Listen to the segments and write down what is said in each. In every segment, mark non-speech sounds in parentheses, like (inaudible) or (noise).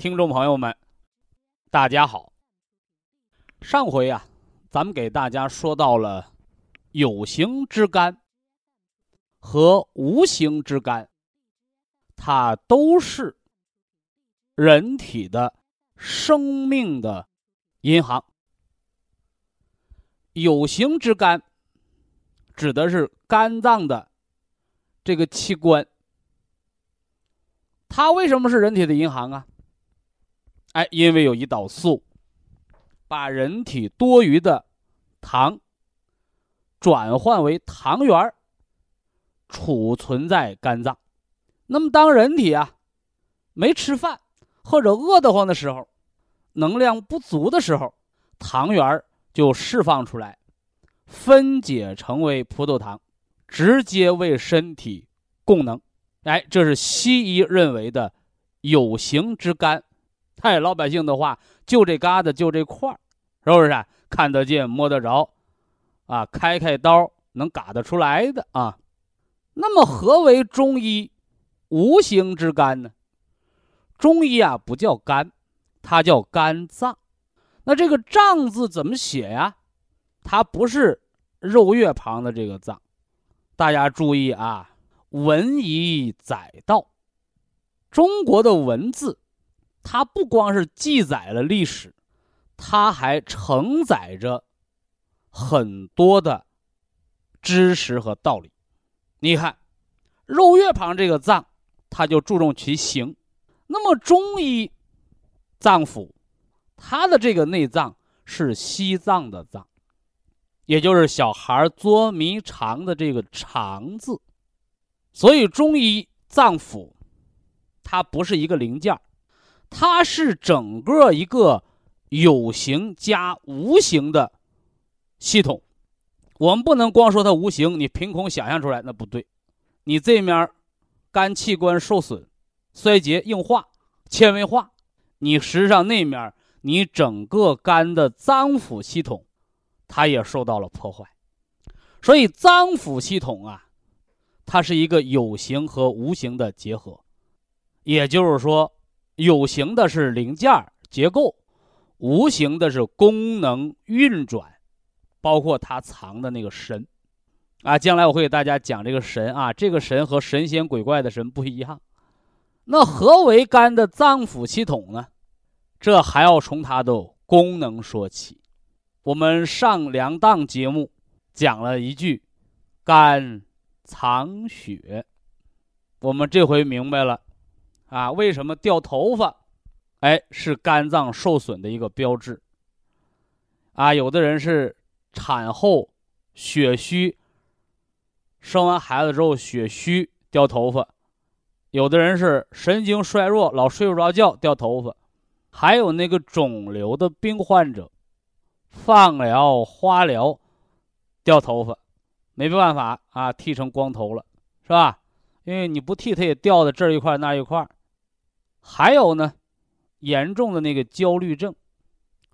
听众朋友们，大家好。上回啊，咱们给大家说到了有形之肝和无形之肝，它都是人体的生命的银行。有形之肝指的是肝脏的这个器官，它为什么是人体的银行啊？哎，因为有胰岛素，把人体多余的糖转换为糖原儿储存在肝脏。那么，当人体啊没吃饭或者饿得慌的时候，能量不足的时候，糖原儿就释放出来，分解成为葡萄糖，直接为身体供能。哎，这是西医认为的有形之肝。太老百姓的话，就这疙瘩，就这块儿，是不是？看得见、摸得着，啊，开开刀能嘎得出来的啊。那么，何为中医无形之肝呢？中医啊，不叫肝，它叫肝脏。那这个“脏”字怎么写呀？它不是肉月旁的这个“脏”。大家注意啊，文以载道，中国的文字。它不光是记载了历史，它还承载着很多的知识和道理。你看，肉月旁这个脏，它就注重其形。那么中医脏腑，它的这个内脏是西脏的脏，也就是小孩捉迷藏的这个肠字。所以中医脏腑，它不是一个零件儿。它是整个一个有形加无形的系统，我们不能光说它无形，你凭空想象出来那不对。你这面肝器官受损、衰竭、硬化、纤维化，你实际上那面你整个肝的脏腑系统，它也受到了破坏。所以脏腑系统啊，它是一个有形和无形的结合，也就是说。有形的是零件结构，无形的是功能运转，包括它藏的那个神，啊，将来我会给大家讲这个神啊，这个神和神仙鬼怪的神不一样。那何为肝的脏腑系统呢？这还要从它的功能说起。我们上两档节目讲了一句，肝藏血，我们这回明白了。啊，为什么掉头发？哎，是肝脏受损的一个标志。啊，有的人是产后血虚，生完孩子之后血虚掉头发；有的人是神经衰弱，老睡不着觉掉头发；还有那个肿瘤的病患者，放疗、化疗掉头发，没办法啊，剃成光头了，是吧？因为你不剃，它也掉的这一块那一块。还有呢，严重的那个焦虑症，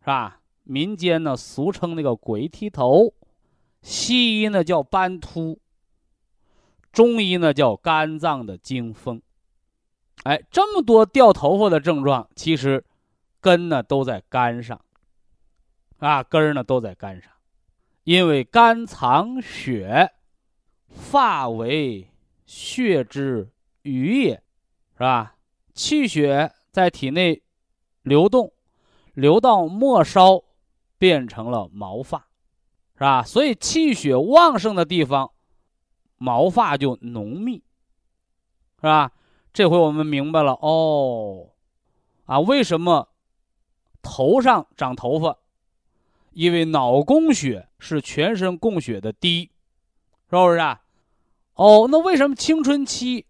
是吧？民间呢俗称那个“鬼剃头”，西医呢叫斑秃，中医呢叫肝脏的惊风。哎，这么多掉头发的症状，其实根呢都在肝上，啊，根呢都在肝上，因为肝藏血，发为血之余也，是吧？气血在体内流动，流到末梢，变成了毛发，是吧？所以气血旺盛的地方，毛发就浓密，是吧？这回我们明白了哦，啊，为什么头上长头发？因为脑供血是全身供血的滴，是不是啊？哦，那为什么青春期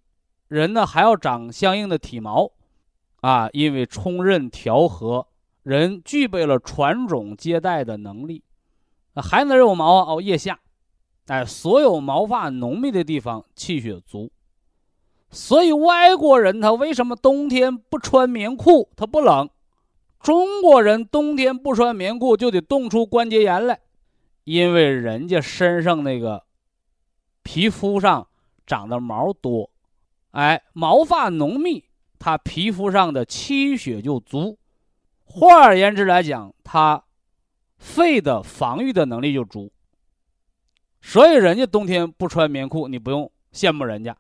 人呢还要长相应的体毛？啊，因为冲任调和，人具备了传种接代的能力。那孩子有毛啊，哦，腋下，哎，所有毛发浓密的地方气血足。所以外国人他为什么冬天不穿棉裤？他不冷。中国人冬天不穿棉裤就得冻出关节炎来，因为人家身上那个皮肤上长的毛多，哎，毛发浓密，他皮肤上的气血就足。换而言之来讲，他肺的防御的能力就足。所以人家冬天不穿棉裤，你不用羡慕人家，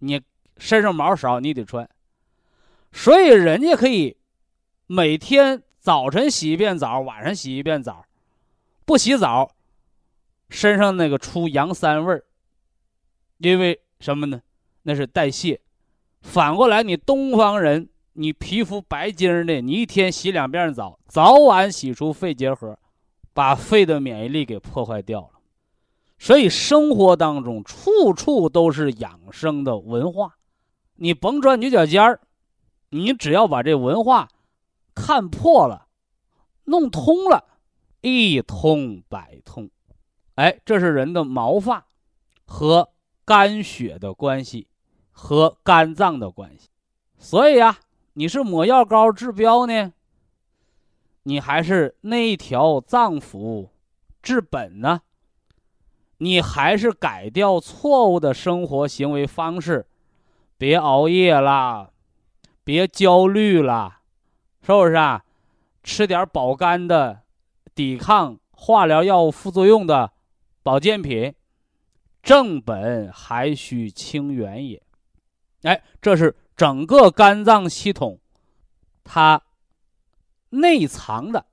你身上毛少，你得穿。所以人家可以。每天早晨洗一遍澡，晚上洗一遍澡，不洗澡，身上那个出羊膻味儿。因为什么呢？那是代谢。反过来，你东方人，你皮肤白净的，你一天洗两遍澡，早晚洗出肺结核，把肺的免疫力给破坏掉了。所以生活当中处处都是养生的文化，你甭钻牛角尖儿，你只要把这文化。看破了，弄通了，一通百通，哎，这是人的毛发和肝血的关系，和肝脏的关系。所以呀，你是抹药膏治标呢，你还是内调脏腑治本呢？你还是改掉错误的生活行为方式，别熬夜啦，别焦虑啦。是不是啊？吃点保肝的、抵抗化疗药物副作用的保健品，正本还需清源也。哎，这是整个肝脏系统它内藏的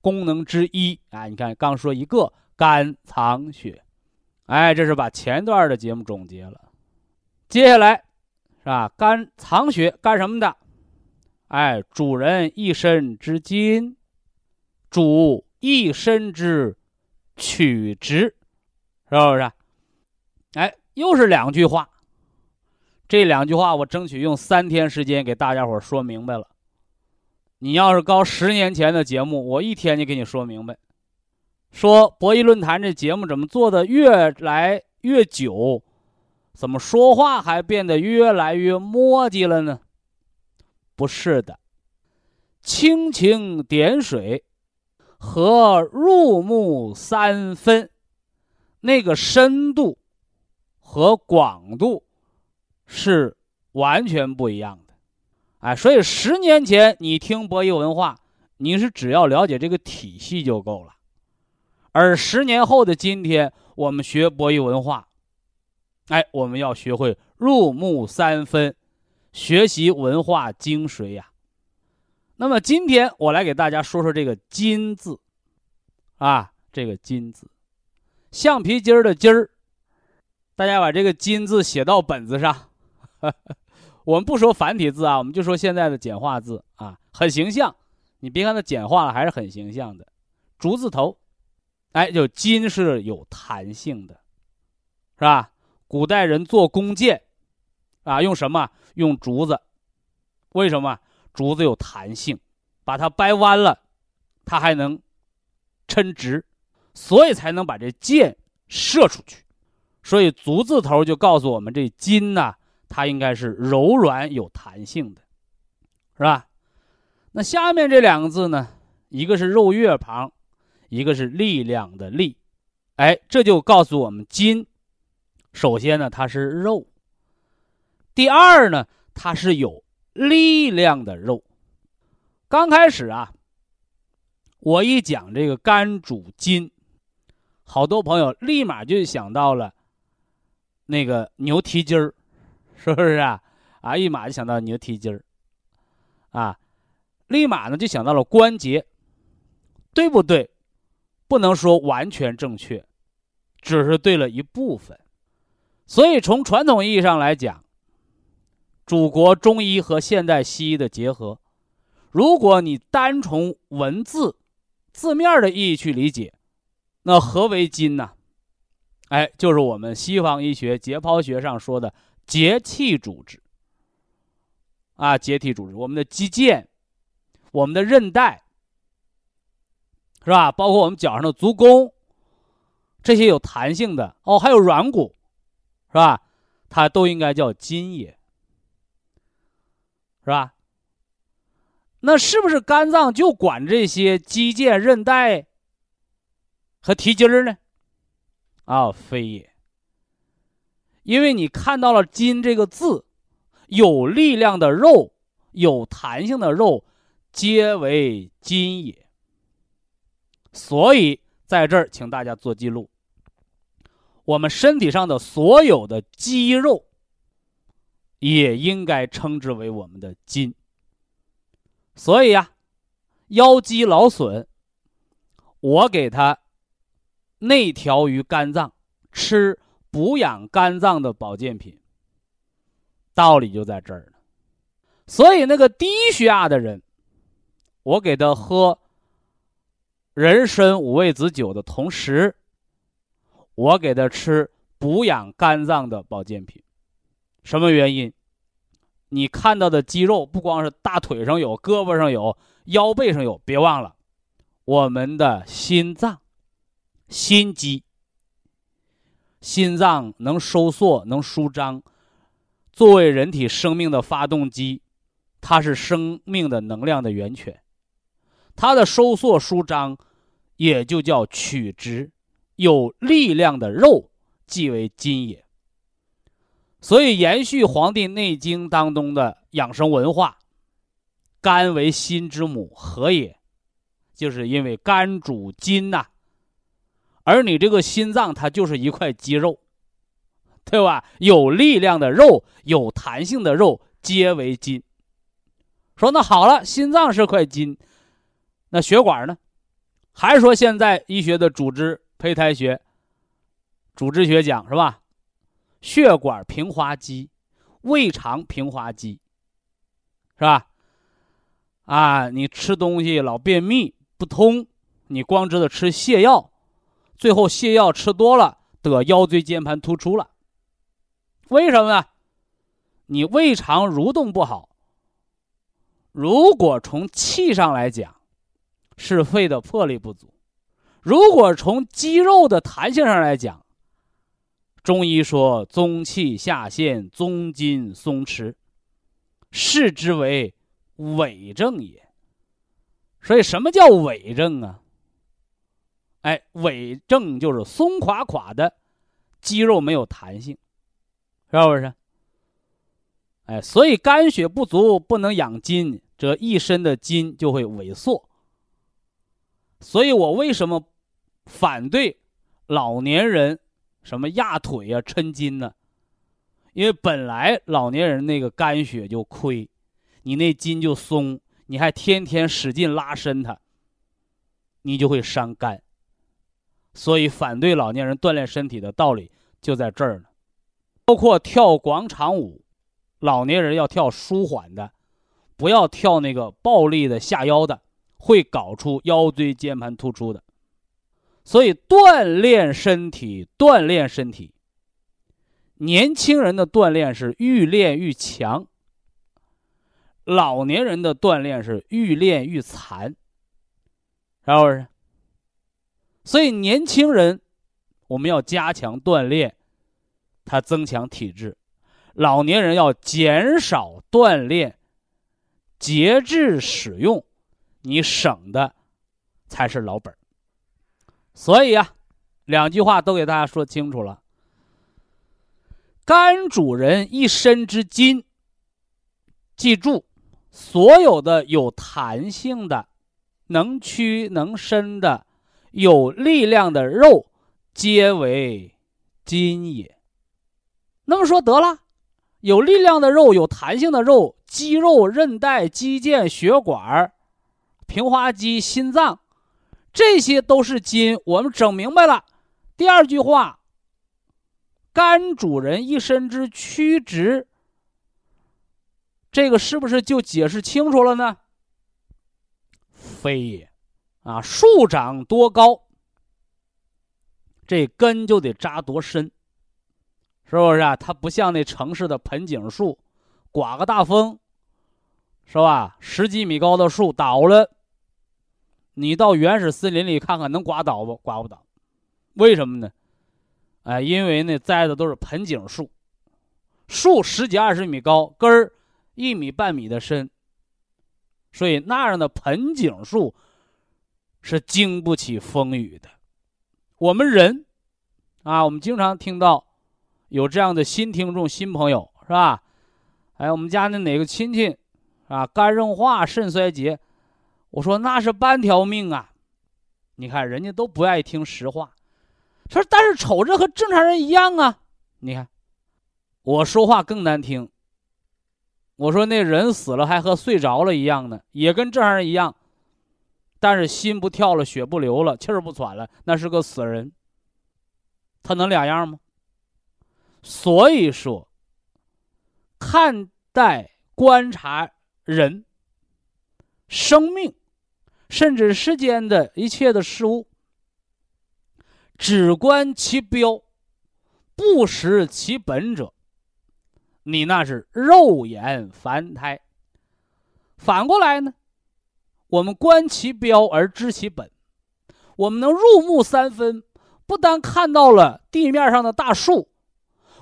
功能之一啊！你看，刚说一个肝藏血，哎，这是把前段的节目总结了。接下来是吧？肝藏血干什么的？哎，主人一身之筋，主一身之曲直，是不是？哎，又是两句话。这两句话我争取用三天时间给大家伙说明白了。你要是高十年前的节目，我一天就给你说明白。说博弈论坛这节目怎么做的越来越久，怎么说话还变得越来越磨叽了呢？不是的，蜻蜓点水和入木三分，那个深度和广度是完全不一样的。哎，所以十年前你听博弈文化，你是只要了解这个体系就够了；而十年后的今天，我们学博弈文化，哎，我们要学会入木三分。学习文化精髓呀，那么今天我来给大家说说这个“金”字，啊，这个“金”字，橡皮筋儿的“筋儿”，大家把这个“金”字写到本子上。(laughs) 我们不说繁体字啊，我们就说现在的简化字啊，很形象。你别看它简化了，还是很形象的。竹字头，哎，就金是有弹性的，是吧？古代人做弓箭，啊，用什么？用竹子，为什么？竹子有弹性，把它掰弯了，它还能抻直，所以才能把这箭射出去。所以竹字头就告诉我们，这金呢，它应该是柔软有弹性的，是吧？那下面这两个字呢，一个是肉月旁，一个是力量的力，哎，这就告诉我们筋，首先呢，它是肉。第二呢，它是有力量的肉。刚开始啊，我一讲这个肝主筋，好多朋友立马就想到了那个牛蹄筋儿，是不是啊？啊，一马就想到牛蹄筋儿，啊，立马呢就想到了关节，对不对？不能说完全正确，只是对了一部分。所以从传统意义上来讲，祖国中医和现代西医的结合，如果你单从文字字面的意义去理解，那何为筋呢？哎，就是我们西方医学解剖学上说的节气组织。啊，结缔组织，我们的肌腱，我们的韧带，是吧？包括我们脚上的足弓，这些有弹性的哦，还有软骨，是吧？它都应该叫筋也，是吧？那是不是肝脏就管这些肌腱、韧带和提筋儿呢？啊，非也，因为你看到了“筋”这个字。有力量的肉，有弹性的肉，皆为筋也。所以在这儿，请大家做记录。我们身体上的所有的肌肉，也应该称之为我们的筋。所以呀，腰肌劳损，我给他内调于肝脏，吃补养肝脏的保健品。道理就在这儿呢，所以那个低血压的人，我给他喝人参五味子酒的同时，我给他吃补养肝脏的保健品。什么原因？你看到的肌肉不光是大腿上有、胳膊上有、腰背上有，别忘了我们的心脏、心肌。心脏能收缩，能舒张。作为人体生命的发动机，它是生命的能量的源泉，它的收缩舒张，也就叫曲直，有力量的肉即为筋也。所以，延续《黄帝内经》当中的养生文化，“肝为心之母，何也？”就是因为肝主筋呐，而你这个心脏，它就是一块肌肉。对吧？有力量的肉，有弹性的肉，皆为筋。说那好了，心脏是块筋，那血管呢？还是说现在医学的组织胚胎学、组织学讲是吧？血管平滑肌，胃肠平滑肌，是吧？啊，你吃东西老便秘不通，你光知道吃泻药，最后泻药吃多了得腰椎间盘突出了。为什么呢？你胃肠蠕动不好。如果从气上来讲，是肺的魄力不足；如果从肌肉的弹性上来讲，中医说中气下陷，中筋松弛，视之为伪症也。所以，什么叫伪症啊？哎，痿症就是松垮垮的肌肉没有弹性。是不是？哎，所以肝血不足不能养筋，这一身的筋就会萎缩。所以我为什么反对老年人什么压腿啊、抻筋呢？因为本来老年人那个肝血就亏，你那筋就松，你还天天使劲拉伸它，你就会伤肝。所以反对老年人锻炼身体的道理就在这儿呢。包括跳广场舞，老年人要跳舒缓的，不要跳那个暴力的下腰的，会搞出腰椎间盘突出的。所以锻炼身体，锻炼身体。年轻人的锻炼是愈练愈强，老年人的锻炼是愈练愈残，是不是？所以年轻人我们要加强锻炼。它增强体质，老年人要减少锻炼，节制使用，你省的才是老本所以啊，两句话都给大家说清楚了。肝主人一身之筋，记住，所有的有弹性的、能屈能伸的、有力量的肉，皆为筋也。那么说得了，有力量的肉，有弹性的肉，肌肉、韧带、肌腱、血管、平滑肌、心脏，这些都是筋。我们整明白了。第二句话，肝主人一身之曲直，这个是不是就解释清楚了呢？非也，啊，树长多高，这根就得扎多深，是不是啊？它不像那城市的盆景树，刮个大风，是吧？十几米高的树倒了，你到原始森林里看看，能刮倒不？刮不倒。为什么呢？哎，因为那栽的都是盆景树，树十几二十米高，根儿一米半米的深，所以那样的盆景树是经不起风雨的。我们人啊，我们经常听到有这样的新听众、新朋友，是吧？哎，我们家那哪个亲戚啊，肝硬化、肾衰竭，我说那是半条命啊！你看人家都不爱听实话。说，但是瞅着和正常人一样啊！你看，我说话更难听。我说那人死了还和睡着了一样呢，也跟正常人一样，但是心不跳了，血不流了，气儿不喘了，那是个死人。他能两样吗？所以说，看待、观察人、生命，甚至世间的一切的事物。只观其标，不识其本者，你那是肉眼凡胎。反过来呢，我们观其标而知其本，我们能入木三分，不但看到了地面上的大树，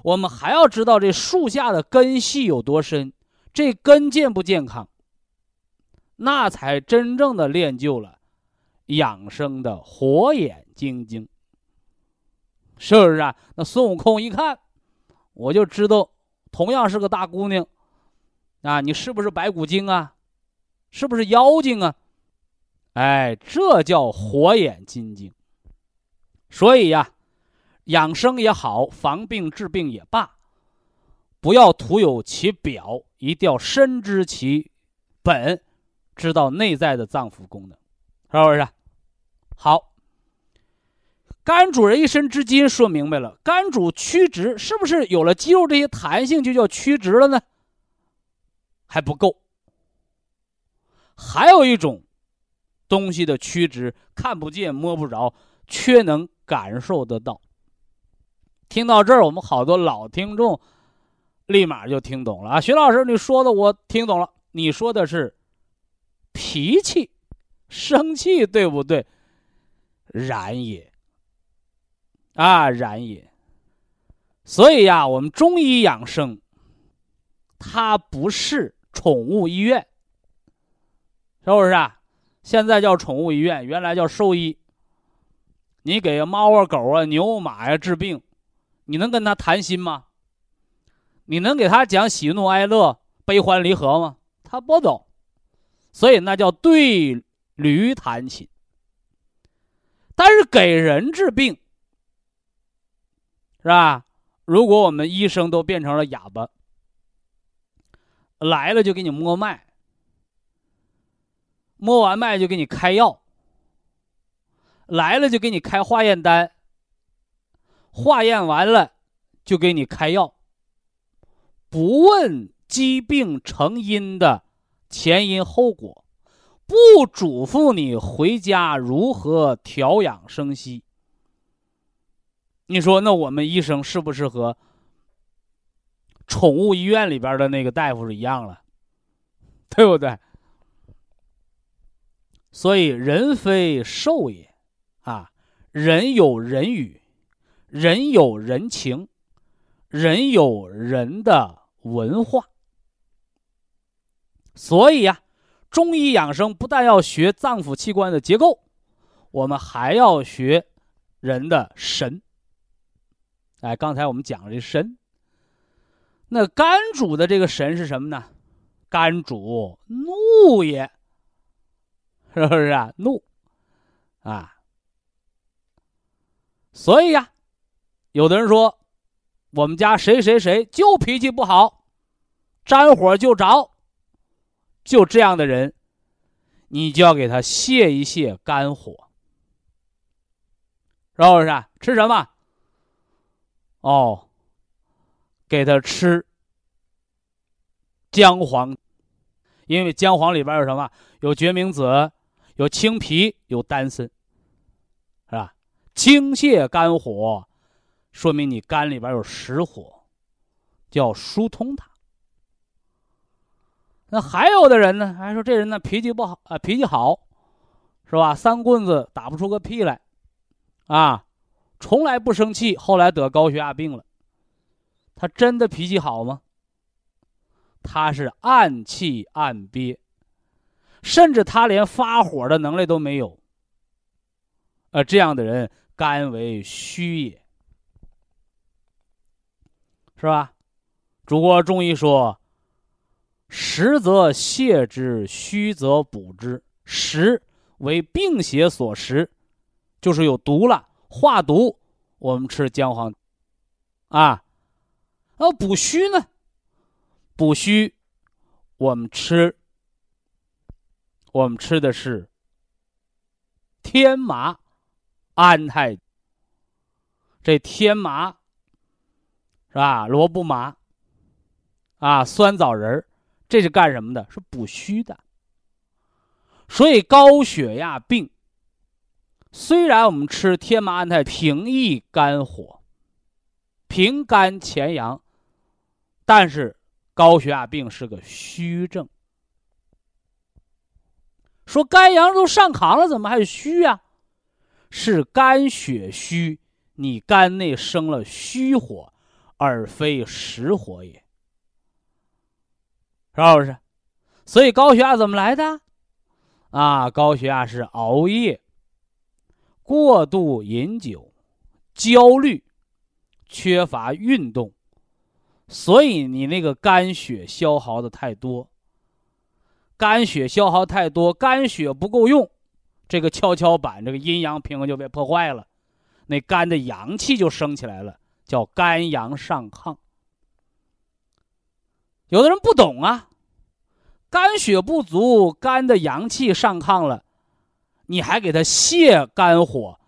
我们还要知道这树下的根系有多深，这根健不健康，那才真正的练就了养生的火眼金睛。是不是啊？那孙悟空一看，我就知道，同样是个大姑娘，啊，你是不是白骨精啊？是不是妖精啊？哎，这叫火眼金睛。所以呀，养生也好，防病治病也罢，不要徒有其表，一定要深知其本，知道内在的脏腑功能，是不是？好。肝主人一身之筋，说明白了。肝主曲直，是不是有了肌肉这些弹性就叫曲直了呢？还不够，还有一种东西的曲直，看不见摸不着，却能感受得到。听到这儿，我们好多老听众立马就听懂了啊！徐老师，你说的我听懂了，你说的是脾气、生气，对不对？然也。啊，然也。所以呀，我们中医养生，它不是宠物医院，是不是啊？现在叫宠物医院，原来叫兽医。你给猫啊、狗啊、牛马呀治病，你能跟他谈心吗？你能给他讲喜怒哀乐、悲欢离合吗？他不懂。所以那叫对驴弹琴。但是给人治病。是吧？如果我们医生都变成了哑巴，来了就给你摸脉，摸完脉就给你开药，来了就给你开化验单，化验完了就给你开药，不问疾病成因的前因后果，不嘱咐你回家如何调养生息。你说那我们医生是不是和宠物医院里边的那个大夫是一样了，(laughs) 对不对？所以人非兽也，啊，人有人语，人有人情，人有人的文化。所以呀，中医养生不但要学脏腑器官的结构，我们还要学人的神。哎，刚才我们讲了这神，那肝主的这个神是什么呢？肝主怒也，(laughs) 是不是啊？怒啊！所以呀，有的人说，我们家谁谁谁就脾气不好，沾火就着，就这样的人，你就要给他泄一泄肝火，是不是？啊吃什么？哦，给他吃姜黄，因为姜黄里边有什么？有决明子，有青皮，有丹参，是吧？清泻肝火，说明你肝里边有实火，就要疏通它。那还有的人呢，还说这人呢脾气不好啊，脾气好，是吧？三棍子打不出个屁来，啊，从来不生气，后来得高血压病了。他真的脾气好吗？他是暗气暗憋，甚至他连发火的能力都没有。呃，这样的人肝为虚也，是吧？主国中医说。实则泻之，虚则补之。实为病邪所食，就是有毒了，化毒。我们吃姜黄，啊，那补虚呢？补虚，我们吃，我们吃的是天麻、安泰。这天麻是吧？萝卜麻，啊，酸枣仁。这是干什么的？是补虚的。所以高血压病，虽然我们吃天麻安泰平抑肝火、平肝潜阳，但是高血压病是个虚症。说肝阳都上亢了，怎么还虚呀？是肝血虚，你肝内生了虚火，而非实火也。是不是？所以高血压怎么来的？啊，高血压是熬夜、过度饮酒、焦虑、缺乏运动，所以你那个肝血消耗的太多。肝血消耗太多，肝血不够用，这个跷跷板这个阴阳平衡就被破坏了，那肝的阳气就升起来了，叫肝阳上亢。有的人不懂啊，肝血不足，肝的阳气上亢了，你还给他泻肝火，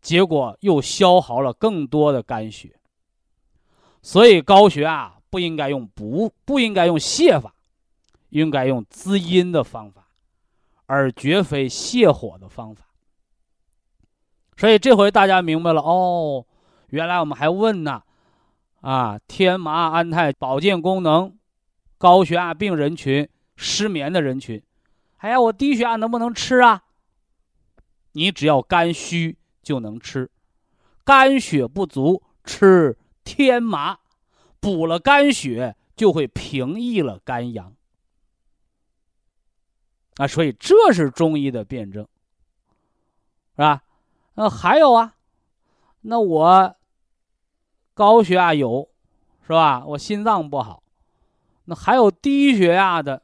结果又消耗了更多的肝血。所以高血压不应该用补，不应该用泻法，应该用滋阴的方法，而绝非泻火的方法。所以这回大家明白了哦，原来我们还问呢，啊，天麻安泰保健功能。高血压病人群、失眠的人群，哎呀，我低血压能不能吃啊？你只要肝虚就能吃，肝血不足吃天麻，补了肝血就会平抑了肝阳。啊，所以这是中医的辩证，是吧？那还有啊，那我高血压有，是吧？我心脏不好。那还有低血压的，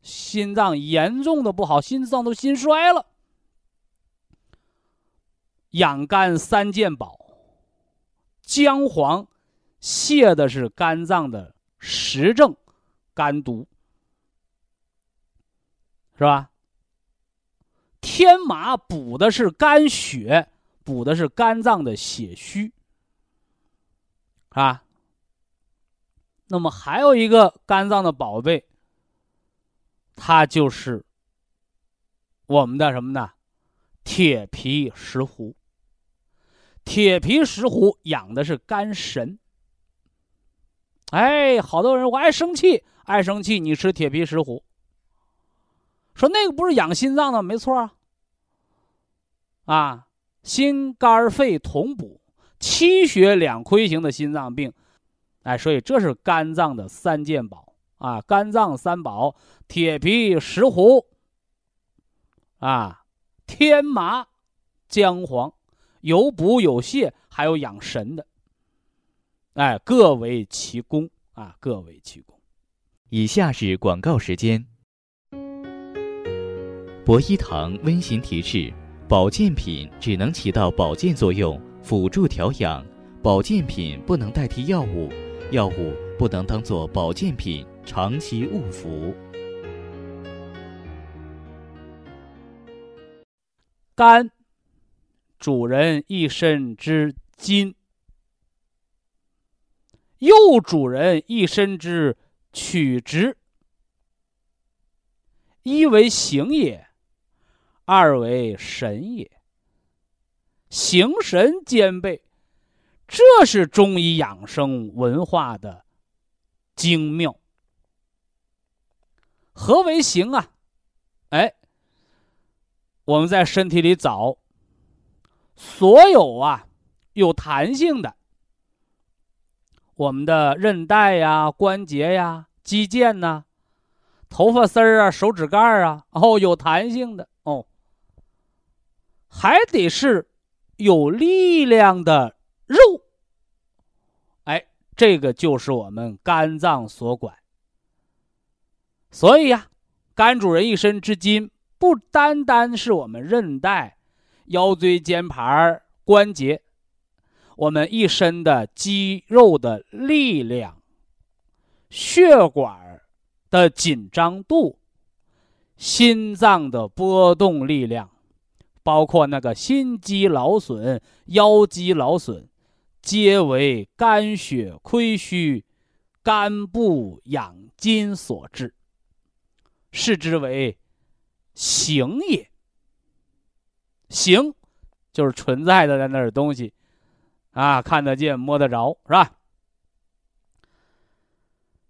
心脏严重的不好，心脏都心衰了。养肝三件宝，姜黄泻的是肝脏的实症，肝毒，是吧？天麻补的是肝血，补的是肝脏的血虚，啊。那么还有一个肝脏的宝贝，它就是我们的什么呢？铁皮石斛。铁皮石斛养的是肝神。哎，好多人我爱生气，爱生气，你吃铁皮石斛。说那个不是养心脏的，没错啊。啊，心肝肺同补，气血两亏型的心脏病。哎，所以这是肝脏的三件宝啊，肝脏三宝：铁皮石斛，啊，天麻、姜黄，有补有泻，还有养神的。哎，各为其功啊，各为其功。以下是广告时间。博一堂温馨提示：保健品只能起到保健作用，辅助调养，保健品不能代替药物。药物不能当做保健品长期误服。肝主人一身之筋，右主人一身之曲直。一为形也，二为神也。形神兼备，这是中医养生文化的精妙。何为形啊？哎，我们在身体里找所有啊有弹性的，我们的韧带呀、关节呀、肌腱呐、头发丝儿啊、手指盖儿啊，哦，有弹性的，还得是。有力量的肉，哎，这个就是我们肝脏所管。所以呀，肝主人一身之筋，不单单是我们韧带、腰椎间盘、关节，我们一身的肌肉的力量、血管的紧张度、心脏的波动力量。包括那个心肌劳损、腰肌劳损，皆为肝血亏虚、肝不养筋所致，视之为形也。形就是存在的在那儿东西，啊，看得见、摸得着，是吧？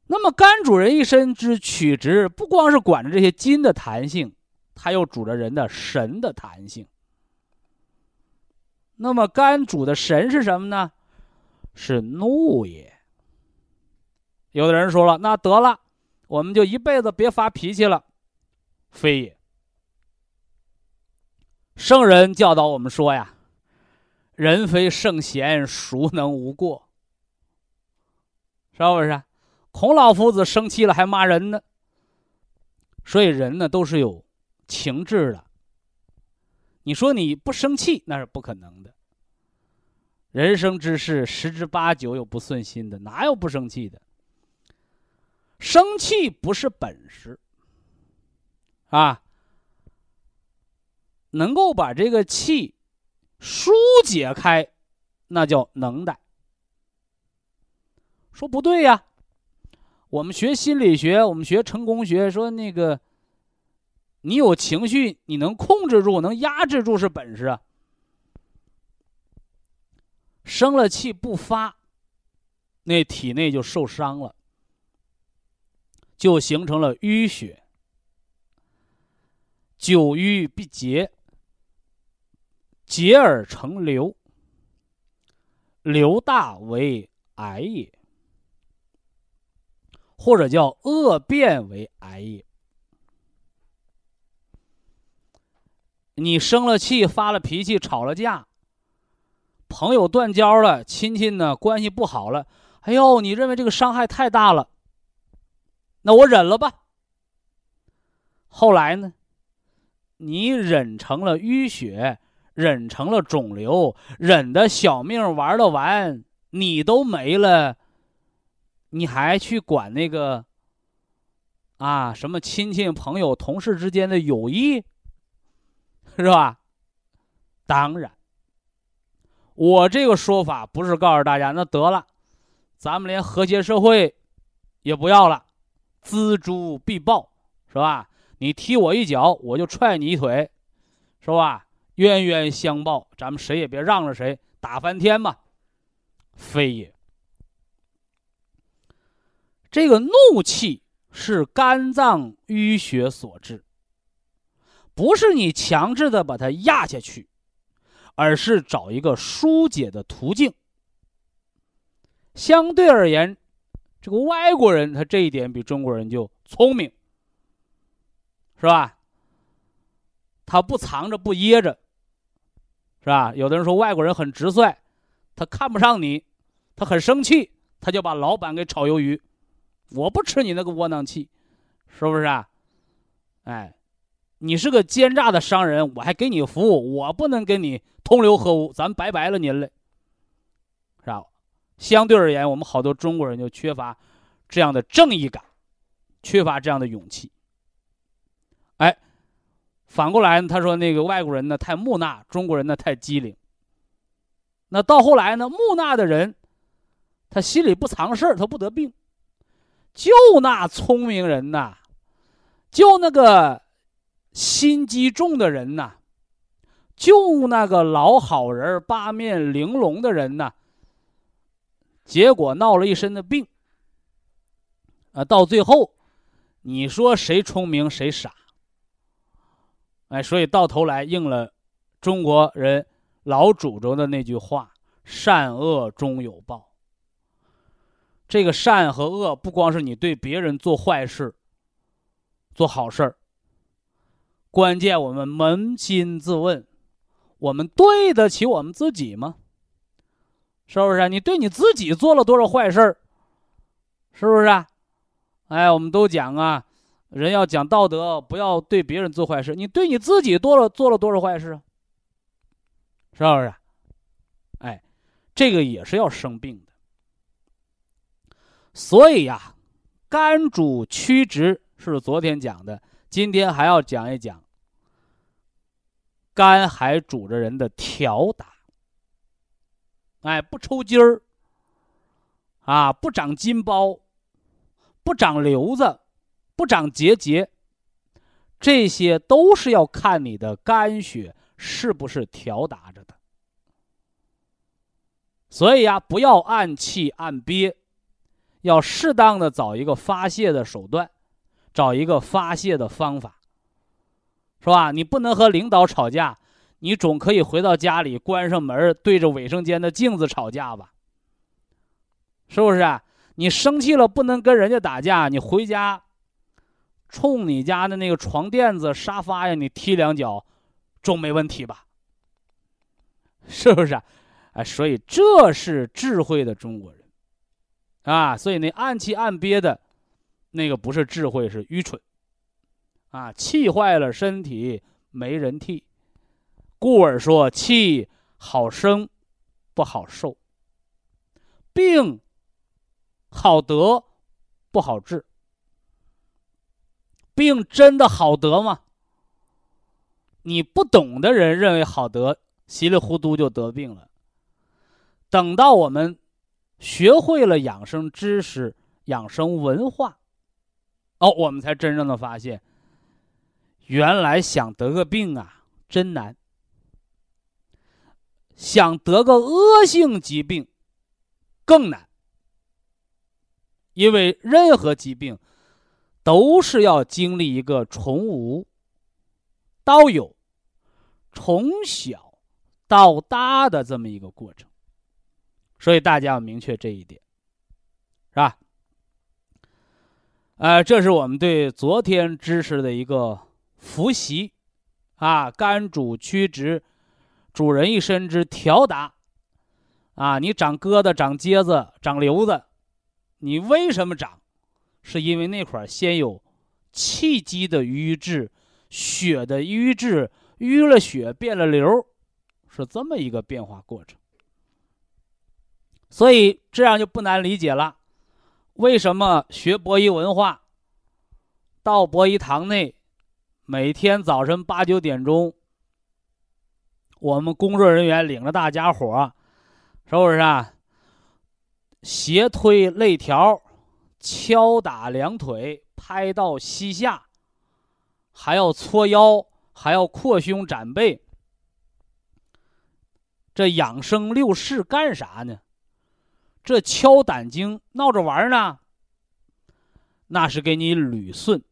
那么肝主人一身之曲直，不光是管着这些筋的弹性。它又主着人的神的弹性。那么肝主的神是什么呢？是怒也。有的人说了，那得了，我们就一辈子别发脾气了。非也。圣人教导我们说呀：“人非圣贤，孰能无过？”是不是？孔老夫子生气了还骂人呢。所以人呢，都是有。情志的，你说你不生气那是不可能的。人生之事十之八九有不顺心的，哪有不生气的？生气不是本事，啊，能够把这个气疏解开，那叫能耐。说不对呀，我们学心理学，我们学成功学，说那个。你有情绪，你能控制住，能压制住是本事啊。生了气不发，那体内就受伤了，就形成了淤血。久瘀必结，结而成瘤，瘤大为癌也，或者叫恶变为癌也。你生了气，发了脾气，吵了架，朋友断交了，亲戚呢关系不好了，哎呦，你认为这个伤害太大了，那我忍了吧。后来呢，你忍成了淤血，忍成了肿瘤，忍的小命玩了完，你都没了，你还去管那个啊什么亲戚朋友同事之间的友谊？是吧？当然，我这个说法不是告诉大家，那得了，咱们连和谐社会也不要了，锱铢必报，是吧？你踢我一脚，我就踹你一腿，是吧？冤冤相报，咱们谁也别让着谁，打翻天嘛，非也。这个怒气是肝脏淤血所致。不是你强制的把它压下去，而是找一个疏解的途径。相对而言，这个外国人他这一点比中国人就聪明，是吧？他不藏着不掖着，是吧？有的人说外国人很直率，他看不上你，他很生气，他就把老板给炒鱿鱼。我不吃你那个窝囊气，是不是啊？哎。你是个奸诈的商人，我还给你服务，我不能跟你同流合污，咱拜拜了您嘞，是吧？相对而言，我们好多中国人就缺乏这样的正义感，缺乏这样的勇气。哎，反过来呢他说那个外国人呢太木讷，中国人呢太机灵，那到后来呢，木讷的人，他心里不藏事儿，他不得病。就那聪明人呐，就那个心机重的人呐，就那个老好人、八面玲珑的人呐，结果闹了一身的病。啊，到最后，你说谁聪明谁傻？哎，所以到头来应了中国人老祖宗的那句话：“善恶终有报。”这个善和恶，不光是你对别人做坏事、做好事儿，关键我们扪心自问：我们对得起我们自己吗？是不是？你对你自己做了多少坏事儿？是不是？哎，我们都讲啊，人要讲道德，不要对别人做坏事。你对你自己多了做了多少坏事？是不是？哎，这个也是要生病的。所以呀，肝主曲直是昨天讲的，今天还要讲一讲。肝还主着人的调达，哎，不抽筋儿，啊，不长筋包，不长瘤子，不长结节，这些都是要看你的肝血是不是调达着的。所以呀，不要按气按憋。要适当的找一个发泄的手段，找一个发泄的方法，是吧？你不能和领导吵架，你总可以回到家里关上门，对着卫生间的镜子吵架吧？是不是？你生气了不能跟人家打架，你回家，冲你家的那个床垫子、沙发呀，你踢两脚，总没问题吧？是不是？哎，所以这是智慧的中国人。啊，所以那暗气暗憋的，那个不是智慧，是愚蠢。啊，气坏了身体没人替，故而说气好生，不好受；病好得，不好治。病真的好得吗？你不懂的人认为好得，稀里糊涂就得病了。等到我们。学会了养生知识、养生文化，哦，我们才真正的发现，原来想得个病啊，真难；想得个恶性疾病更难。因为任何疾病都是要经历一个从无到有、从小到大的这么一个过程。所以大家要明确这一点，是吧？呃，这是我们对昨天知识的一个复习，啊，肝主曲直，主人一身之调达，啊，你长疙瘩、长疖子、长瘤子，你为什么长？是因为那块儿先有气机的瘀滞，血的瘀滞，淤了血变了瘤，是这么一个变化过程。所以这样就不难理解了，为什么学博医文化，到博医堂内，每天早晨八九点钟，我们工作人员领着大家伙儿是不是啊？斜推肋条，敲打两腿，拍到膝下，还要搓腰，还要扩胸展背，这养生六式干啥呢？这敲胆经闹着玩呢，那是给你捋顺。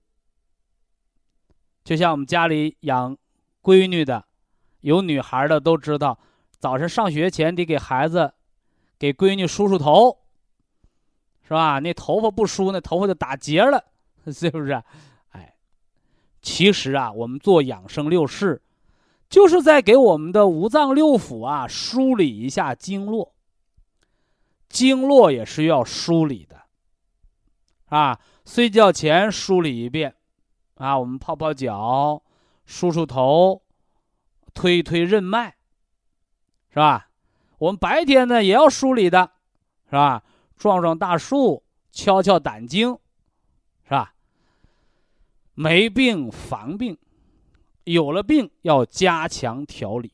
就像我们家里养闺女的，有女孩的都知道，早晨上学前得给孩子、给闺女梳梳头，是吧？那头发不梳，那头发就打结了，(laughs) 是不是？哎，其实啊，我们做养生六式，就是在给我们的五脏六腑啊梳理一下经络。经络也是要梳理的，啊，睡觉前梳理一遍，啊，我们泡泡脚，梳梳头，推推任脉，是吧？我们白天呢也要梳理的，是吧？撞撞大树，敲敲胆经，是吧？没病防病，有了病要加强调理，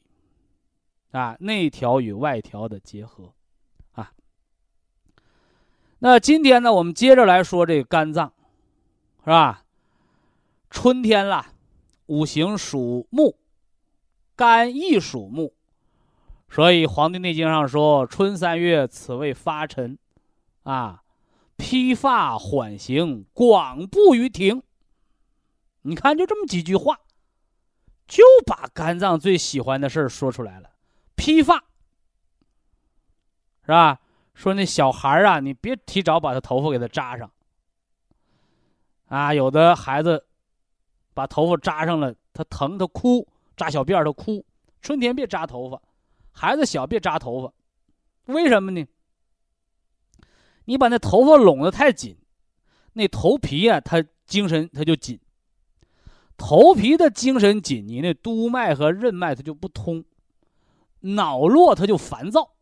啊，内调与外调的结合，啊。那今天呢，我们接着来说这个肝脏，是吧？春天了，五行属木，肝亦属木，所以《黄帝内经》上说：“春三月，此谓发陈，啊，披发缓行，广步于庭。”你看，就这么几句话，就把肝脏最喜欢的事儿说出来了。披发，是吧？说那小孩啊，你别提早把他头发给他扎上。啊，有的孩子把头发扎上了，他疼，他哭，扎小辫儿他哭。春天别扎头发，孩子小别扎头发，为什么呢？你把那头发拢得太紧，那头皮啊，他精神他就紧。头皮的精神紧，你那督脉和任脉它就不通，脑络它就烦躁。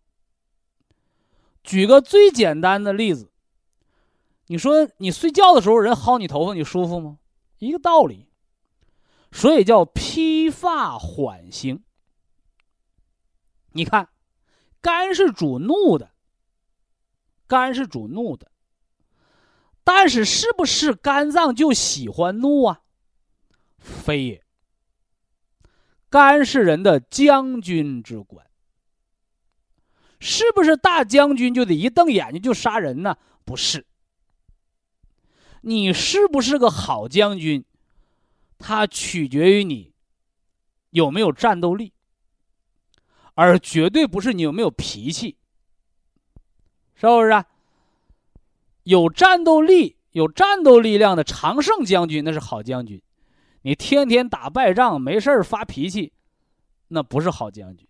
举个最简单的例子，你说你睡觉的时候人薅你头发，你舒服吗？一个道理。所以叫披发缓行。你看，肝是主怒的，肝是主怒的，但是是不是肝脏就喜欢怒啊？非也。肝是人的将军之官，是不是大将军就得一瞪眼睛就杀人呢？不是。你是不是个好将军，它取决于你有没有战斗力，而绝对不是你有没有脾气，是不是？有战斗力、有战斗力量的常胜将军，那是好将军。你天天打败仗，没事发脾气，那不是好将军。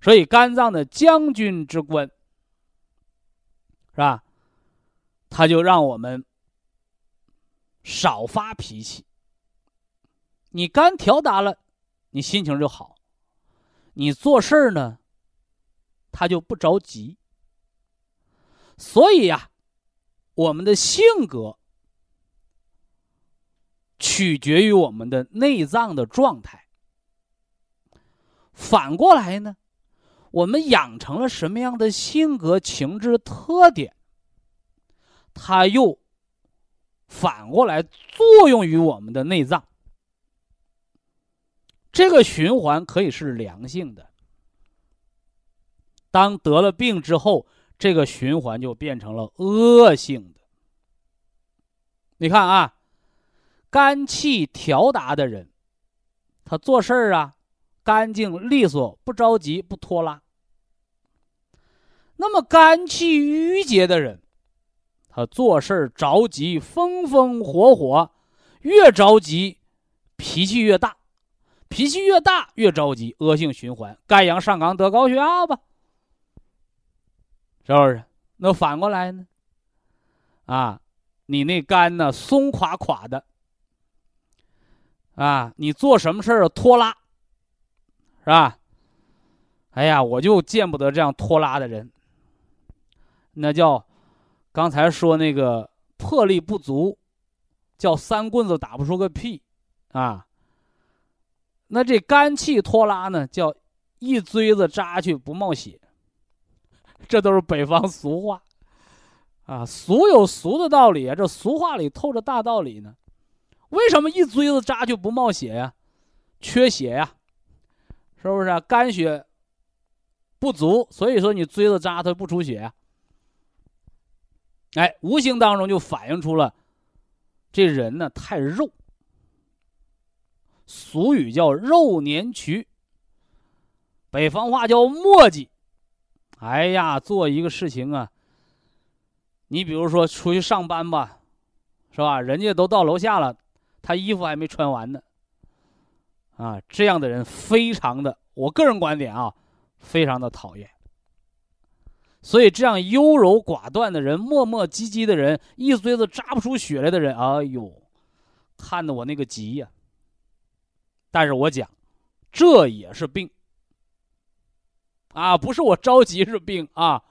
所以肝脏的将军之官，是吧？他就让我们少发脾气。你肝调达了，你心情就好。你做事儿呢，他就不着急。所以呀，我们的性格。取决于我们的内脏的状态。反过来呢，我们养成了什么样的性格、情志特点，它又反过来作用于我们的内脏。这个循环可以是良性的。当得了病之后，这个循环就变成了恶性的。你看啊。肝气调达的人，他做事儿啊，干净利索，不着急，不拖拉。那么肝气郁结的人，他做事儿着急，风风火火，越着急，脾气越大，脾气越大越着急，恶性循环。肝阳上岗得高血压吧，是不是？那反过来呢？啊，你那肝呢，松垮垮的。啊，你做什么事儿拖拉，是吧？哎呀，我就见不得这样拖拉的人。那叫刚才说那个魄力不足，叫三棍子打不出个屁啊。那这肝气拖拉呢，叫一锥子扎去不冒血。这都是北方俗话啊，俗有俗的道理啊，这俗话里透着大道理呢。为什么一锥子扎就不冒血呀？缺血呀，是不是？啊肝血不足，所以说你锥子扎它不出血。哎，无形当中就反映出了这人呢太肉。俗语叫“肉年蛆”，北方话叫“磨叽”。哎呀，做一个事情啊，你比如说出去上班吧，是吧？人家都到楼下了。他衣服还没穿完呢，啊，这样的人非常的，我个人观点啊，非常的讨厌。所以这样优柔寡断的人、磨磨唧唧的人、一锥子扎不出血来的人，哎呦，看得我那个急呀。但是我讲，这也是病啊，不是我着急是病啊，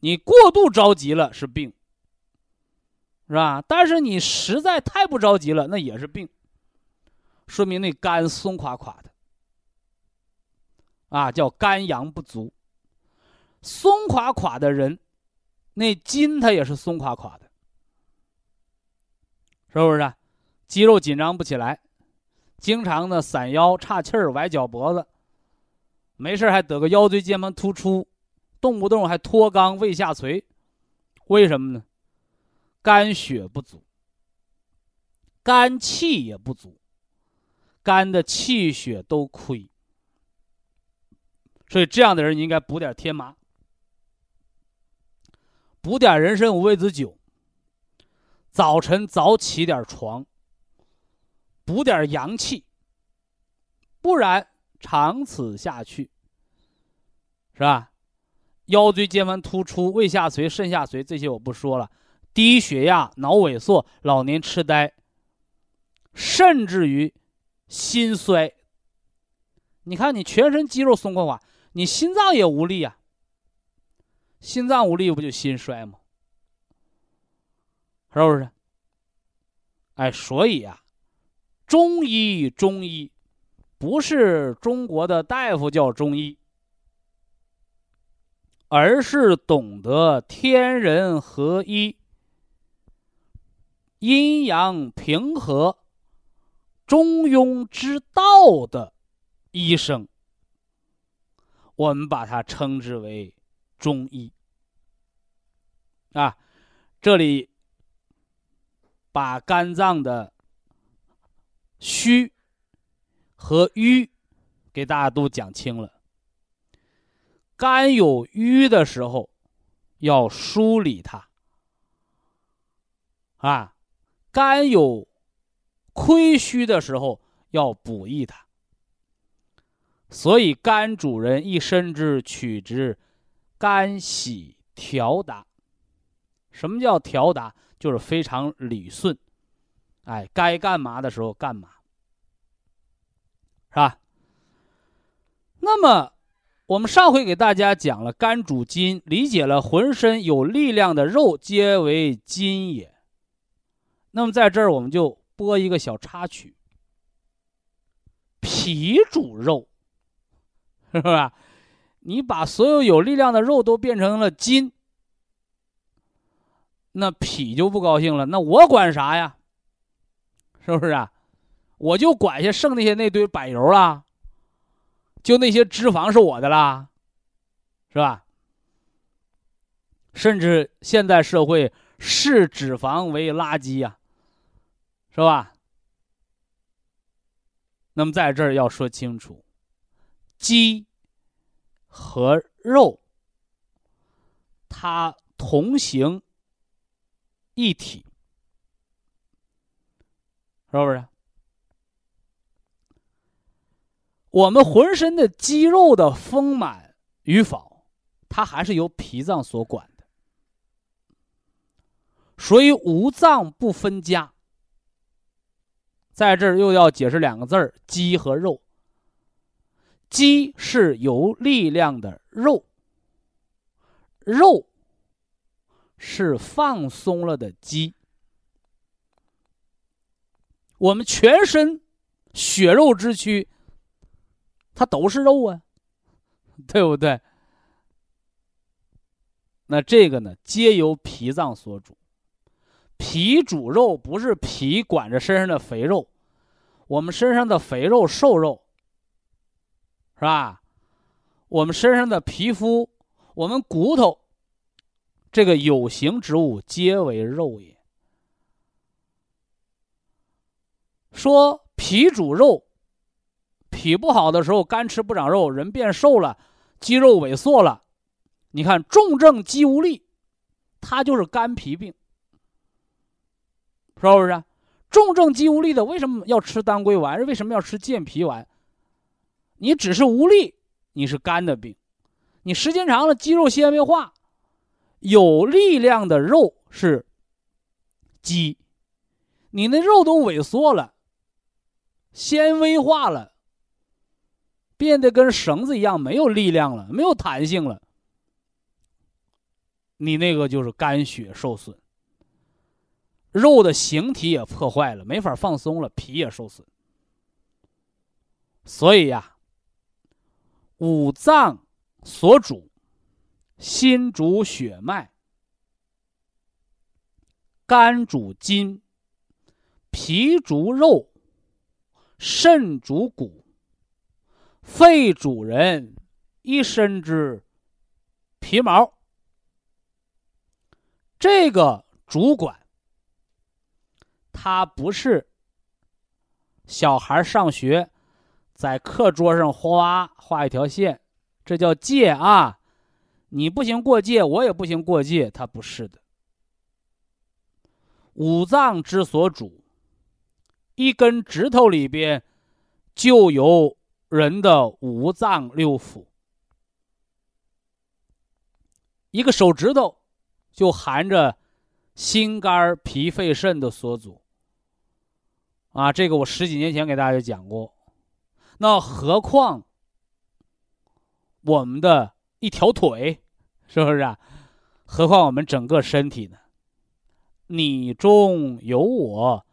你过度着急了是病。是吧？但是你实在太不着急了，那也是病，说明那肝松垮垮的。啊，叫肝阳不足。松垮垮的人，那筋它也是松垮垮的，是不是？肌肉紧张不起来，经常呢闪腰、岔气儿、崴脚脖子，没事还得个腰椎间盘突出，动不动还脱肛、胃下垂，为什么呢？肝血不足，肝气也不足，肝的气血都亏，所以这样的人应该补点天麻。补点人参五味子酒，早晨早起点床，补点阳气，不然长此下去，是吧？腰椎间盘突出、胃下垂、肾下垂这些我不说了，低血压、脑萎缩、老年痴呆，甚至于心衰。你看，你全身肌肉松垮垮，你心脏也无力啊。心脏无力不就心衰吗？是不是？哎，所以啊，中医中医不是中国的大夫叫中医，而是懂得天人合一、阴阳平和、中庸之道的医生。我们把它称之为。中医啊，这里把肝脏的虚和瘀给大家都讲清了。肝有瘀的时候，要梳理它啊；肝有亏虚的时候，要补益它。所以，肝主人一身之取之。肝喜调达，什么叫调达？就是非常理顺，哎，该干嘛的时候干嘛，是吧？那么，我们上回给大家讲了肝主筋，理解了浑身有力量的肉皆为筋也。那么在这儿我们就播一个小插曲：脾主肉，是吧？你把所有有力量的肉都变成了筋，那脾就不高兴了。那我管啥呀？是不是啊？我就管下剩那些那堆柏油啦，就那些脂肪是我的啦，是吧？甚至现在社会视脂肪为垃圾呀，是吧？那么在这儿要说清楚，鸡。和肉，它同行一体，是不是？我们浑身的肌肉的丰满与否，它还是由脾脏所管的。所以五脏不分家，在这儿又要解释两个字儿：肌和肉。肌是有力量的肉，肉是放松了的肌。我们全身血肉之躯，它都是肉啊，(laughs) 对不对？那这个呢，皆由脾脏所主。脾主肉，不是脾管着身上的肥肉，我们身上的肥肉、瘦肉。是吧？我们身上的皮肤，我们骨头，这个有形之物皆为肉也。说脾主肉，脾不好的时候，干吃不长肉，人变瘦了，肌肉萎缩了。你看重症肌无力，它就是肝脾病，是不是？重症肌无力的为什么要吃当归丸？为什么要吃健脾丸？你只是无力，你是肝的病。你时间长了，肌肉纤维化，有力量的肉是肌，你那肉都萎缩了，纤维化了，变得跟绳子一样，没有力量了，没有弹性了。你那个就是肝血受损，肉的形体也破坏了，没法放松了，脾也受损。所以呀。五脏所主，心主血脉，肝主筋，脾主肉，肾主骨，肺主人一身之皮毛。这个主管，他不是小孩上学。在课桌上哗画一条线，这叫界啊！你不行过界，我也不行过界。他不是的。五脏之所主，一根指头里边就有人的五脏六腑，一个手指头就含着心肝脾肺肾的所主。啊，这个我十几年前给大家讲过。那何况我们的一条腿，是不是啊？何况我们整个身体呢？你中有我，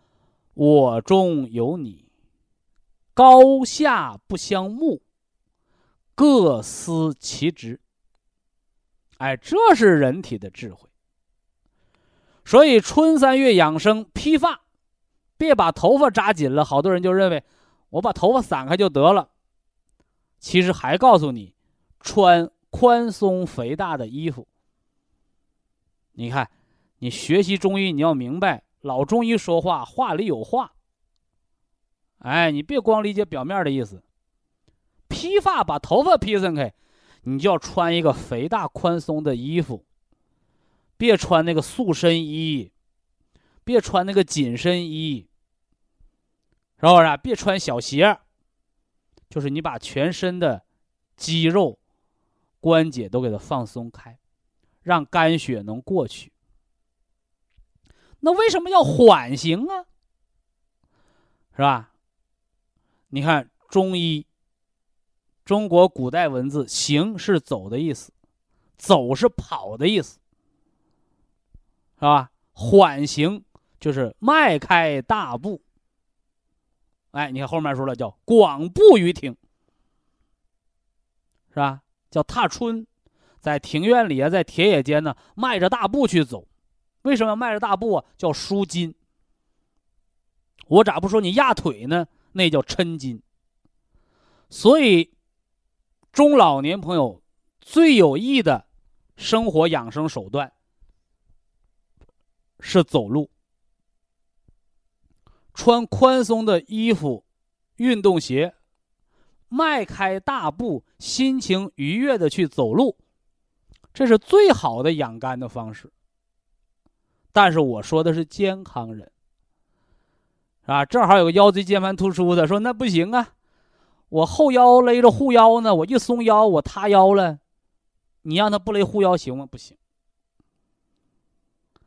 我中有你，高下不相慕，各司其职。哎，这是人体的智慧。所以春三月养生，披发，别把头发扎紧了。好多人就认为。我把头发散开就得了，其实还告诉你，穿宽松肥大的衣服。你看，你学习中医，你要明白，老中医说话话里有话。哎，你别光理解表面的意思。披发把头发披散开，你就要穿一个肥大宽松的衣服，别穿那个塑身衣，别穿那个紧身衣。是不是？别穿小鞋，就是你把全身的肌肉、关节都给它放松开，让肝血能过去。那为什么要缓行啊？是吧？你看中医，中国古代文字“行”是走的意思，“走”是跑的意思，是吧？缓行就是迈开大步。哎，你看后面说了，叫广步于庭，是吧？叫踏春，在庭院里啊，在田野间呢，迈着大步去走。为什么要迈着大步啊？叫舒筋。我咋不说你压腿呢？那叫抻筋。所以，中老年朋友最有益的生活养生手段是走路。穿宽松的衣服、运动鞋，迈开大步，心情愉悦的去走路，这是最好的养肝的方式。但是我说的是健康人，啊，正好有个腰椎间盘突出的，说那不行啊，我后腰勒着护腰呢，我一松腰我塌腰了，你让他不勒护腰行吗？不行。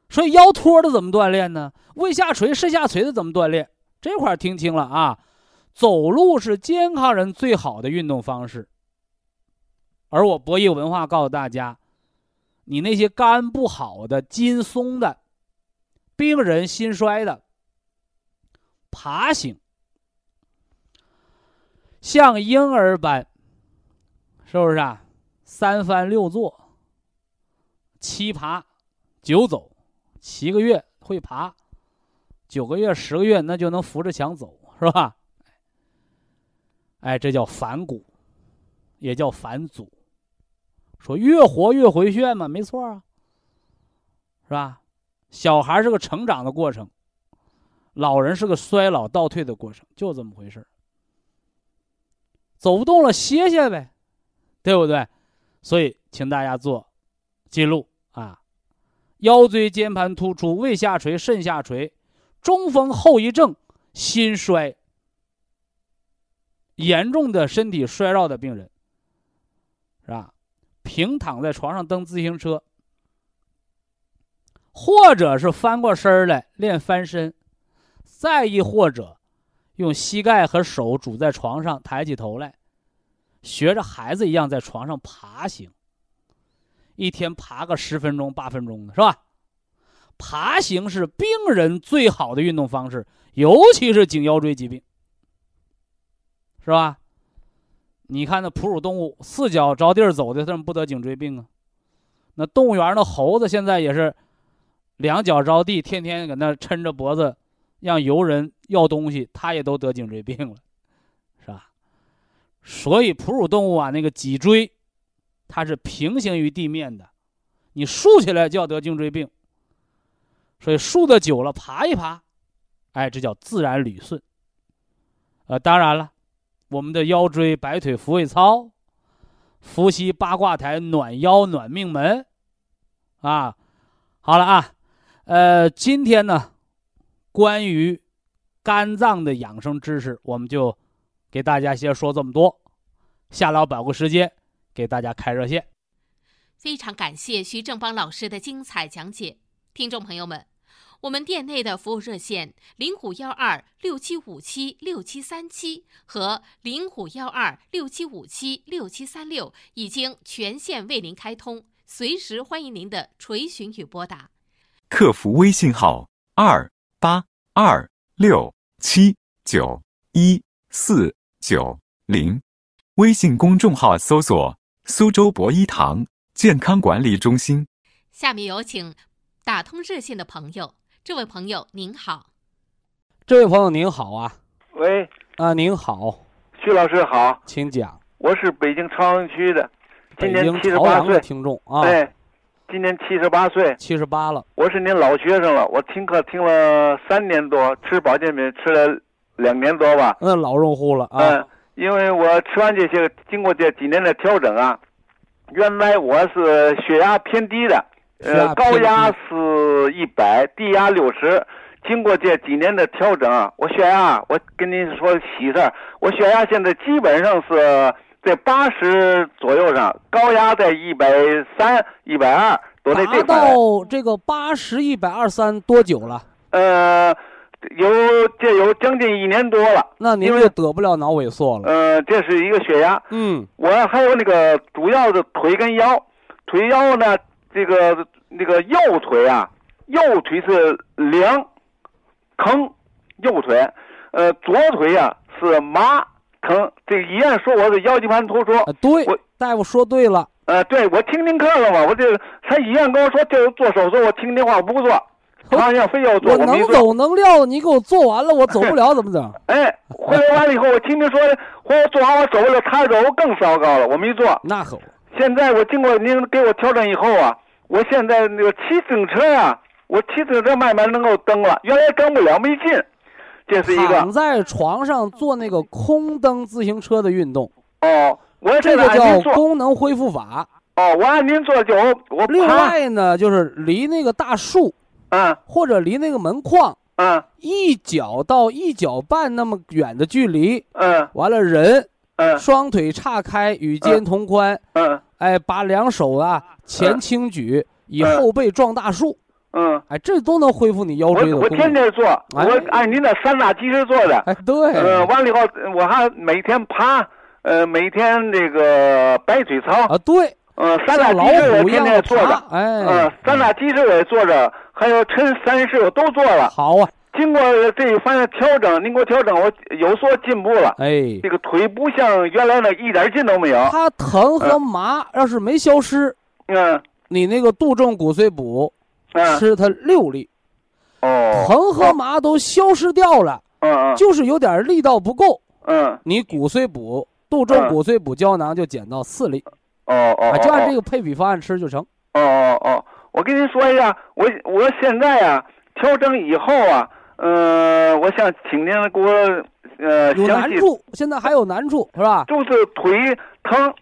所以腰托的怎么锻炼呢？胃下垂、肾下垂的怎么锻炼？这块听清了啊！走路是健康人最好的运动方式。而我博弈文化告诉大家，你那些肝不好的、筋松的、病人心衰的，爬行，像婴儿般，是不是啊？三翻六坐，七爬九走。七个月会爬，九个月、十个月，那就能扶着墙走，是吧？哎，这叫反骨，也叫反祖。说越活越回旋嘛，没错啊，是吧？小孩是个成长的过程，老人是个衰老倒退的过程，就这么回事走不动了，歇歇呗，对不对？所以，请大家做记录啊。腰椎间盘突出、胃下垂、肾下垂、中风后遗症、心衰、严重的身体衰弱的病人，是吧？平躺在床上蹬自行车，或者是翻过身来练翻身，再一或者用膝盖和手拄在床上抬起头来，学着孩子一样在床上爬行。一天爬个十分钟、八分钟的是吧？爬行是病人最好的运动方式，尤其是颈腰椎疾病，是吧？你看那哺乳动物四脚着地儿走的，它怎么不得颈椎病啊？那动物园的猴子现在也是两脚着地，天天搁那抻着脖子让游人要东西，他也都得颈椎病了，是吧？所以哺乳动物啊，那个脊椎它是平行于地面的，你竖起来就要得颈椎病。所以竖的久了，爬一爬，哎，这叫自然捋顺。呃，当然了，我们的腰椎摆腿复位操、伏羲八卦台暖腰暖命门，啊，好了啊，呃，今天呢，关于肝脏的养生知识，我们就给大家先说这么多。下来宝贵时间，给大家开热线。非常感谢徐正邦老师的精彩讲解，听众朋友们。我们店内的服务热线零五幺二六七五七六七三七和零五幺二六七五七六七三六已经全线为您开通，随时欢迎您的垂询与拨打。客服微信号二八二六七九一四九零，微信公众号搜索“苏州博一堂健康管理中心”。下面有请打通热线的朋友。这位朋友您好，这位朋友您好啊，喂，啊您好，徐老师好，请讲。我是北京朝阳区的，今年七十八岁听众啊，哎，今年七十八岁，七十八了。我是您老学生了，我听课听了三年多，吃保健品吃了两年多吧。嗯，老用户了啊。嗯，因为我吃完这些，经过这几年的调整啊，原来我是血压偏低的。呃，高压是一百，低压六十。经过这几年的调整，我血压，我跟您说喜事儿，我血压现在基本上是在八十左右上，高压在一百三、一百二都在这到这个八十一百二三多久了？呃，有这有将近一年多了。那您就得不了脑萎缩了。呃，这是一个血压。嗯。我还有那个主要的腿跟腰，腿腰呢。这个那个右腿啊，右腿是凉，坑，右腿，呃，左腿呀是麻疼。这个医院说我是腰间盘突出，对，我大夫说对了。呃，对我听听看了嘛，我这他医院跟我说就做手术，我听听话我不做，他要非要做。我能走能撂，你给我做完了，我走不了 (laughs) 怎么整？哎，回来完了以后，我听听说，我做完我走不了，他走我更糟糕了，我没做。那可不。现在我经过您给我调整以后啊。我现在那个骑自行车呀，我骑自行车慢慢能够蹬了，原来蹬不了，没劲。这是一个躺在床上做那个空蹬自行车的运动。哦，我这个叫功能恢复法。哦，我按您做就我。另外呢，就是离那个大树，嗯，或者离那个门框，嗯，一脚到一脚半那么远的距离，嗯，完了人，嗯，双腿岔开，与肩同宽，嗯。哎，把两手啊前轻举，以后背撞大树。嗯，哎，这都能恢复你腰椎的我我天天做，我按您的三大基石做的。哎，对。嗯，完了以后我还每天爬，呃，每天这个摆腿操。啊，对。嗯，三大基石我天天做着。哎。嗯，三大基石我也做着，还有抻三式我都做了。好啊。经过这一番调整，您给我调整，我有所进步了。哎，这个腿不像原来那一点劲都没有。它疼和麻要是没消失，嗯，你那个杜仲骨髓补，吃它六粒。哦。疼和麻都消失掉了。嗯嗯。就是有点力道不够。嗯。你骨髓补杜仲骨髓补胶囊就减到四粒。哦哦。就按这个配比方案吃就成。哦哦哦，我跟您说一下，我我现在啊调整以后啊。呃，我想请您给我呃有难处，现在还有难处是吧？就是腿疼，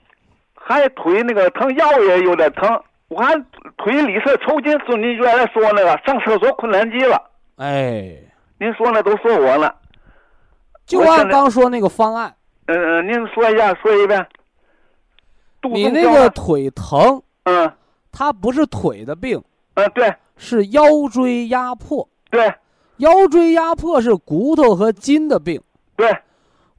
还腿那个疼，腰也有点疼。我还腿里侧抽筋，是您原来说那个上厕所困难极了。哎，您说那都说我了，就按刚说那个方案。嗯嗯，您说一下，说一遍。你那个腿疼，嗯，它不是腿的病，嗯，对，是腰椎压迫，对。腰椎压迫是骨头和筋的病，对，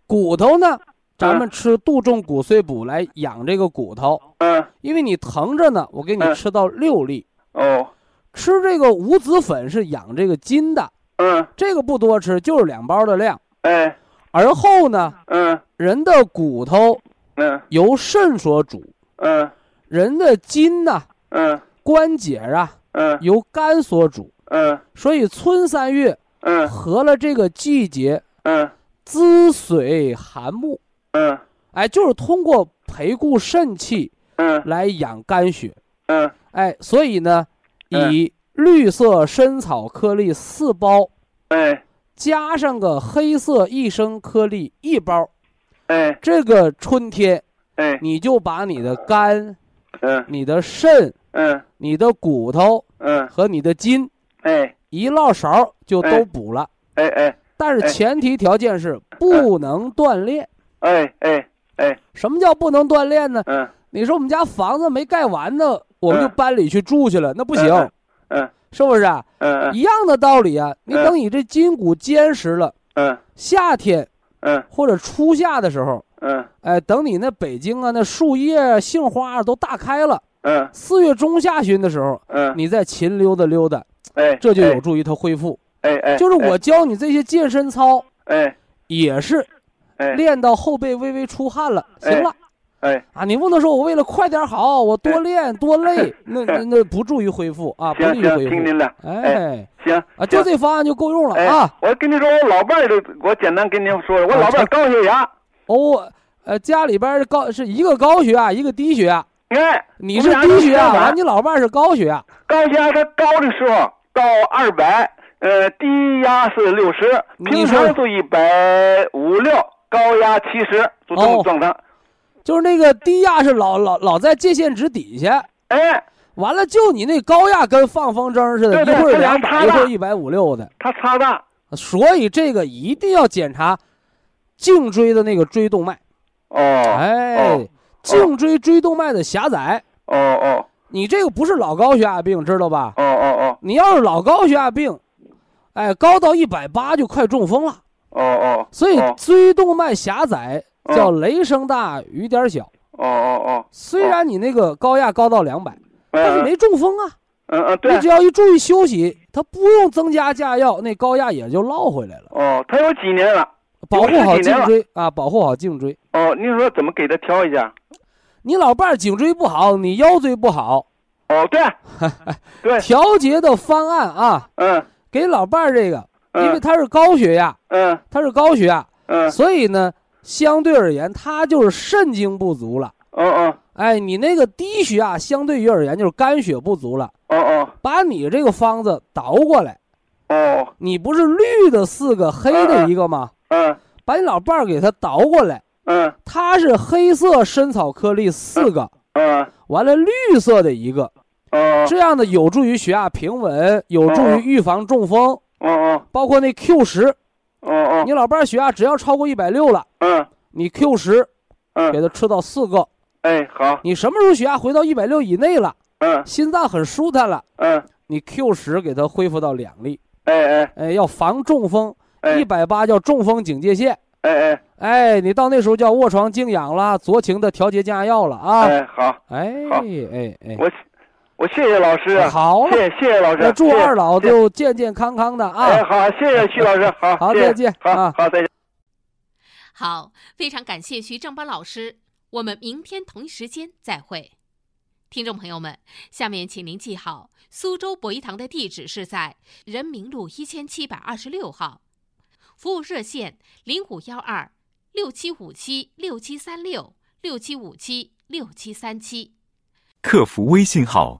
骨头呢，咱们吃杜仲骨碎补来养这个骨头，嗯，因为你疼着呢，我给你吃到六粒，哦，吃这个五子粉是养这个筋的，嗯，这个不多吃，就是两包的量，哎，而后呢，嗯，人的骨头嗯。由肾所主，嗯。人的筋呢、嗯。关节啊嗯。由肝所主，嗯。所以春三月嗯。合了这个季节，嗯。滋水涵木，嗯。哎，就是通过培固肾气嗯。来养肝血，嗯。哎，所以呢，嗯。以绿色参草颗粒四包，哎。加上个黑色益生颗粒一包，哎。这个春天哎。你就把你的肝、嗯。你的肾、嗯。你的骨头嗯。和你的筋哎。一落勺就都哎补了，哎。哎。但是哎前提条件是不能锻炼。哎哎哎。什么叫不能锻炼呢？嗯。你说我们家房子没盖完呢，我们就嗯。搬里去住去了，那不行，嗯是不是啊？嗯嗯。一样的道理啊。你嗯。等你这筋骨坚实了，嗯。夏天嗯。或者初夏的时候，嗯。哎，等你那北京啊，那树叶啊、杏花啊都大开了，嗯。四月中下旬的时候，嗯。你再勤溜达溜达，哎这就有助于它恢复。哎哎就是我教你这些健身操，哎。也是哎。练到后背微微出汗了，哎。行了。哎。啊，你不能说我为了快点好，我多练多累，(laughs) 那那那不助于恢复啊，不利于恢复。听您的。哎，行啊，就这方案就够用了哎啊。我跟你说，我老伴儿都，我简单跟您说，我老伴儿高血压，哦，呃，家里边儿高是一个高血压，一个低血压，哎，你是低血压，完你老伴儿是高血压。高血压他高的时候到二百，呃，低压是六十，平常就一百五六，高压七十，就这哦么状态。就是那个低压是老老老在界限值底下，哎，完了就你那高压跟放风筝似的，对对一会儿两百，一会儿一百五六的，他差大。所以这个一定要检查颈椎的那个椎动脉。哦，哎哦，颈椎椎动脉的狭窄，哦哦你这个不是老高血压病，知道吧？哦哦哦你要是老高血压病，哎，高到一百八就快中风了。哦哦所以哦椎动脉狭窄哦叫雷声大雨点小。哦哦哦，虽然你那个高压高到两百，但是嗯没中风啊。嗯嗯，对你只，要一注意休息，它不用增加加药，那高压也就落回来了。哦，他有几年了？保护好颈椎啊，保护好颈椎。哦，你说怎么给他调一下？你老伴儿颈椎不好，你腰椎不好，哦，对，(laughs) 对，调节的方案啊，嗯给老伴儿这个，因为嗯他是高血压，嗯。他是高血压，嗯，所以呢，相对而言，他就是肾精不足了。哦哦。哎，你那个低血压，相对于而言就是肝血不足了。哦哦。把你这个方子倒过来，哦，你不是绿的四个，黑的一个吗？嗯把你老伴儿给他倒过来，嗯。它是黑色参草颗粒四个，嗯。完了绿色的一个，哦。这样的有助于血压平稳，有助于预防中风。哦哦。包括那 Q 十，哦哦，你老伴儿血压只要超过一百六了，嗯。你 Q 十嗯。给嗯，他吃到四个。哎好，你什么时候血压回到一百六以内了，嗯。心脏很舒坦了，嗯，你 Q 十给他恢复到两粒。哎哎。哎，要防中风，哎。一百八叫中风警戒线。哎哎。哎，你到那时候叫卧床静养了，酌情的调节降压药了啊！哎好，哎好。哎哎，我我谢谢老师啊，好了，谢谢谢谢老师，那祝二老就健健康康的哎啊！好，谢谢徐老师，好，谢谢好再见好啊好再见。好，非常感谢徐正邦老师，我们明天同一时间再会。听众朋友们，下面请您记好，苏州博一堂的地址是在人民路一千七百二十六号，服务热线零五幺二六七五七六七三六六七五七六七三七。客服微信号